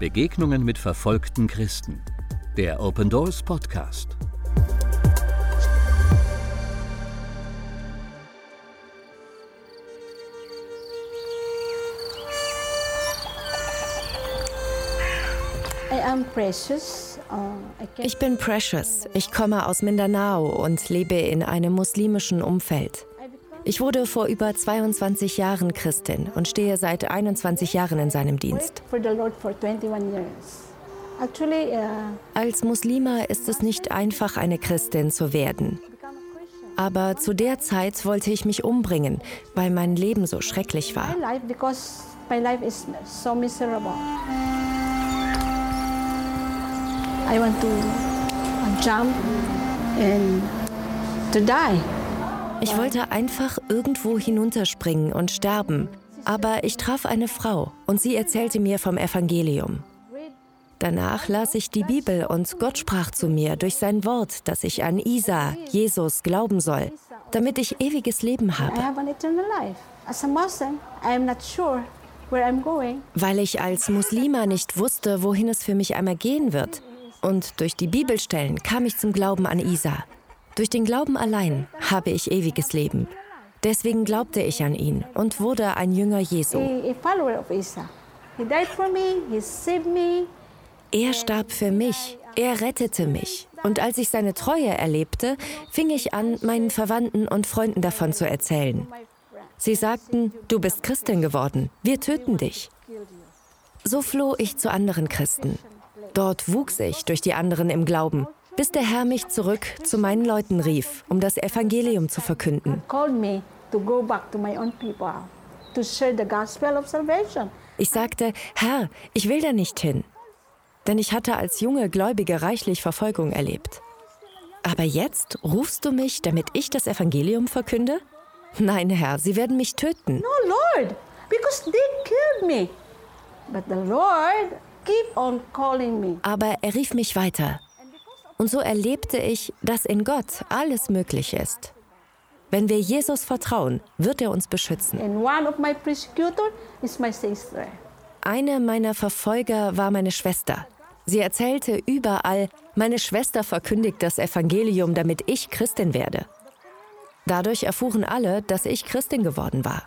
Begegnungen mit verfolgten Christen. Der Open Doors Podcast. Uh, ich bin Precious. Ich komme aus Mindanao und lebe in einem muslimischen Umfeld. Ich wurde vor über 22 Jahren Christin und stehe seit 21 Jahren in seinem Dienst. Uh, Als Muslima ist es nicht einfach, eine Christin zu werden. Aber zu der Zeit wollte ich mich umbringen, weil mein Leben so schrecklich war. I want to jump and to die. Ich wollte einfach irgendwo hinunterspringen und sterben, aber ich traf eine Frau und sie erzählte mir vom Evangelium. Danach las ich die Bibel und Gott sprach zu mir durch sein Wort, dass ich an Isa, Jesus, glauben soll, damit ich ewiges Leben habe. Weil ich als Muslima nicht wusste, wohin es für mich einmal gehen wird, und durch die Bibelstellen kam ich zum Glauben an Isa. Durch den Glauben allein habe ich ewiges Leben. Deswegen glaubte ich an ihn und wurde ein Jünger Jesu. Er starb für mich, er rettete mich. Und als ich seine Treue erlebte, fing ich an, meinen Verwandten und Freunden davon zu erzählen. Sie sagten, du bist Christin geworden, wir töten dich. So floh ich zu anderen Christen. Dort wuchs ich durch die anderen im Glauben, bis der Herr mich zurück zu meinen Leuten rief, um das Evangelium zu verkünden. Ich sagte, Herr, ich will da nicht hin, denn ich hatte als junge Gläubige reichlich Verfolgung erlebt. Aber jetzt rufst du mich, damit ich das Evangelium verkünde? Nein, Herr, sie werden mich töten. No, Lord, because they killed me. But the Lord aber er rief mich weiter. Und so erlebte ich, dass in Gott alles möglich ist. Wenn wir Jesus vertrauen, wird er uns beschützen. Eine meiner Verfolger war meine Schwester. Sie erzählte überall, meine Schwester verkündigt das Evangelium, damit ich Christin werde. Dadurch erfuhren alle, dass ich Christin geworden war.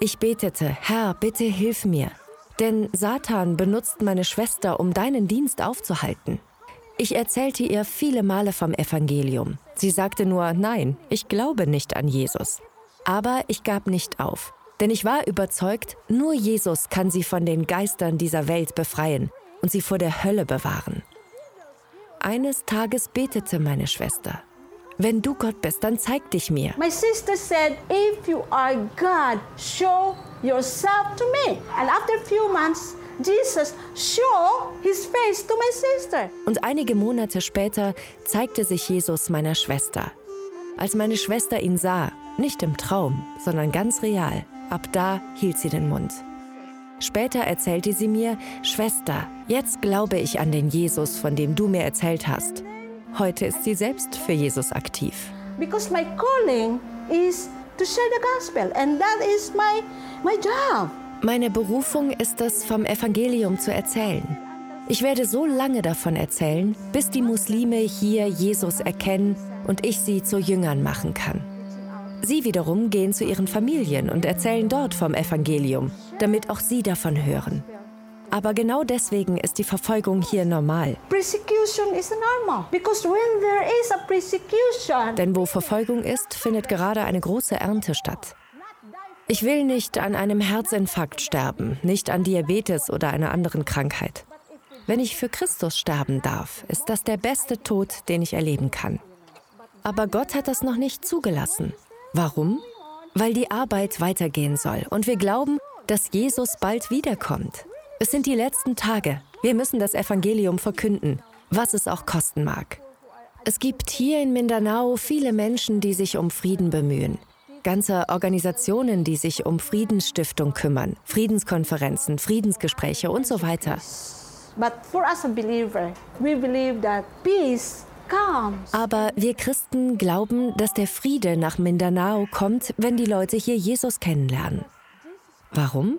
Ich betete, Herr, bitte hilf mir. Denn Satan benutzt meine Schwester, um deinen Dienst aufzuhalten. Ich erzählte ihr viele Male vom Evangelium. Sie sagte nur, nein, ich glaube nicht an Jesus. Aber ich gab nicht auf, denn ich war überzeugt, nur Jesus kann sie von den Geistern dieser Welt befreien und sie vor der Hölle bewahren. Eines Tages betete meine Schwester. Wenn du Gott bist, dann zeig dich mir. My sister said, if you are God, show yourself to me. And after a few months, Jesus show his face to my sister. Und einige Monate später zeigte sich Jesus meiner Schwester. Als meine Schwester ihn sah, nicht im Traum, sondern ganz real, ab da hielt sie den Mund. Später erzählte sie mir, Schwester, jetzt glaube ich an den Jesus, von dem du mir erzählt hast. Heute ist sie selbst für Jesus aktiv. Because my calling is to share the gospel and that is my my job. Meine Berufung ist es, vom Evangelium zu erzählen. Ich werde so lange davon erzählen, bis die Muslime hier Jesus erkennen und ich sie zu Jüngern machen kann. Sie wiederum gehen zu ihren Familien und erzählen dort vom Evangelium, damit auch sie davon hören. Aber genau deswegen ist die Verfolgung hier normal. Denn wo Verfolgung ist, findet gerade eine große Ernte statt. Ich will nicht an einem Herzinfarkt sterben, nicht an Diabetes oder einer anderen Krankheit. Wenn ich für Christus sterben darf, ist das der beste Tod, den ich erleben kann. Aber Gott hat das noch nicht zugelassen. Warum? Weil die Arbeit weitergehen soll und wir glauben, dass Jesus bald wiederkommt. Es sind die letzten Tage. Wir müssen das Evangelium verkünden, was es auch kosten mag. Es gibt hier in Mindanao viele Menschen, die sich um Frieden bemühen. Ganze Organisationen, die sich um Friedensstiftung kümmern, Friedenskonferenzen, Friedensgespräche und so weiter. Aber wir Christen glauben, dass der Friede nach Mindanao kommt, wenn die Leute hier Jesus kennenlernen. Warum?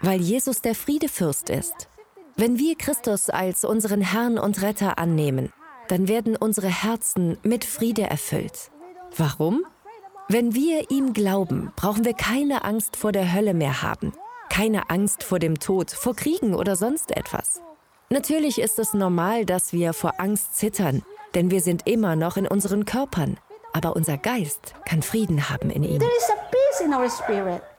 weil Jesus der Friedefürst ist. Wenn wir Christus als unseren Herrn und Retter annehmen, dann werden unsere Herzen mit Friede erfüllt. Warum? Wenn wir ihm glauben, brauchen wir keine Angst vor der Hölle mehr haben, keine Angst vor dem Tod, vor Kriegen oder sonst etwas. Natürlich ist es normal, dass wir vor Angst zittern, denn wir sind immer noch in unseren Körpern. Aber unser Geist kann Frieden haben in ihm.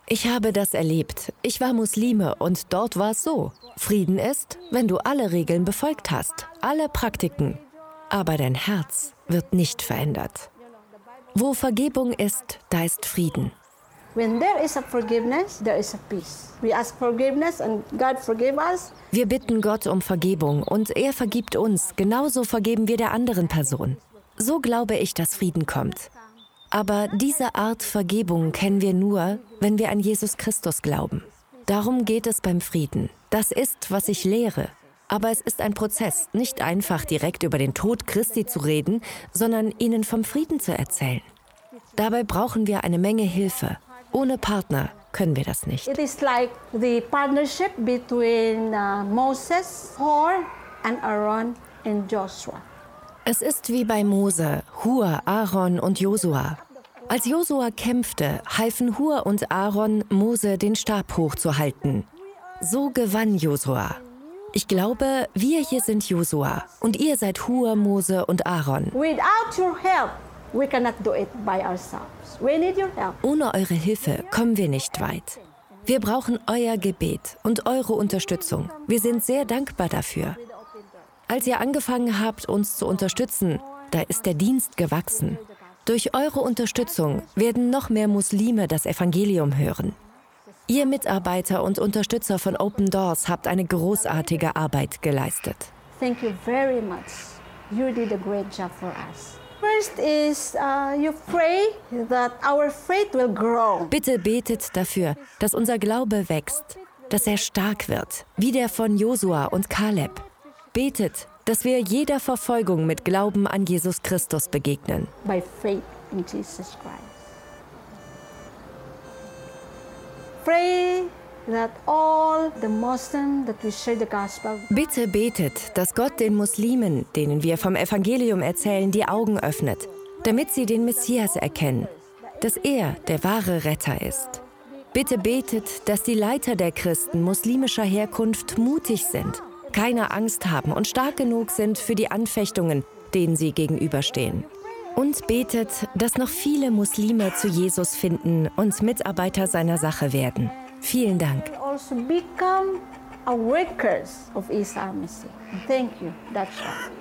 Ich habe das erlebt. Ich war Muslime und dort war es so. Frieden ist, wenn du alle Regeln befolgt hast, alle Praktiken. Aber dein Herz wird nicht verändert. Wo Vergebung ist, da ist Frieden. Wir bitten Gott um Vergebung und er vergibt uns. Genauso vergeben wir der anderen Person. So glaube ich, dass Frieden kommt. Aber diese Art Vergebung kennen wir nur, wenn wir an Jesus Christus glauben. Darum geht es beim Frieden. Das ist, was ich lehre. Aber es ist ein Prozess, nicht einfach direkt über den Tod Christi zu reden, sondern ihnen vom Frieden zu erzählen. Dabei brauchen wir eine Menge Hilfe. Ohne Partner können wir das nicht. It is like the partnership between uh, Moses, Hor and Aaron and Joshua. Es ist wie bei Mose, Hur, Aaron und Josua. Als Josua kämpfte, halfen Hur und Aaron Mose den Stab hochzuhalten. So gewann Josua. Ich glaube, wir hier sind Josua und ihr seid Hur, Mose und Aaron. Ohne eure Hilfe kommen wir nicht weit. Wir brauchen euer Gebet und eure Unterstützung. Wir sind sehr dankbar dafür. Als ihr angefangen habt, uns zu unterstützen, da ist der Dienst gewachsen. Durch eure Unterstützung werden noch mehr Muslime das Evangelium hören. Ihr Mitarbeiter und Unterstützer von Open Doors habt eine großartige Arbeit geleistet. Thank you very much. You did a great job for us. First is uh, you pray that our faith will grow. Bitte betet dafür, dass unser Glaube wächst, dass er stark wird, wie der von Josua und Kaleb. Betet, dass wir jeder Verfolgung mit Glauben an Jesus Christus begegnen. By faith in Jesus Christ. Pray that all the Muslims that we share the gospel. Bitte betet, dass Gott den Muslimen, denen wir vom Evangelium erzählen, die Augen öffnet, damit sie den Messias erkennen, dass er der wahre Retter ist. Bitte betet, dass die Leiter der Christen muslimischer Herkunft mutig sind keine Angst haben und stark genug sind für die Anfechtungen, denen sie gegenüberstehen. Und betet, dass noch viele Muslime zu Jesus finden und Mitarbeiter seiner Sache werden. Vielen Dank. Also become a of. Thank you. That's all.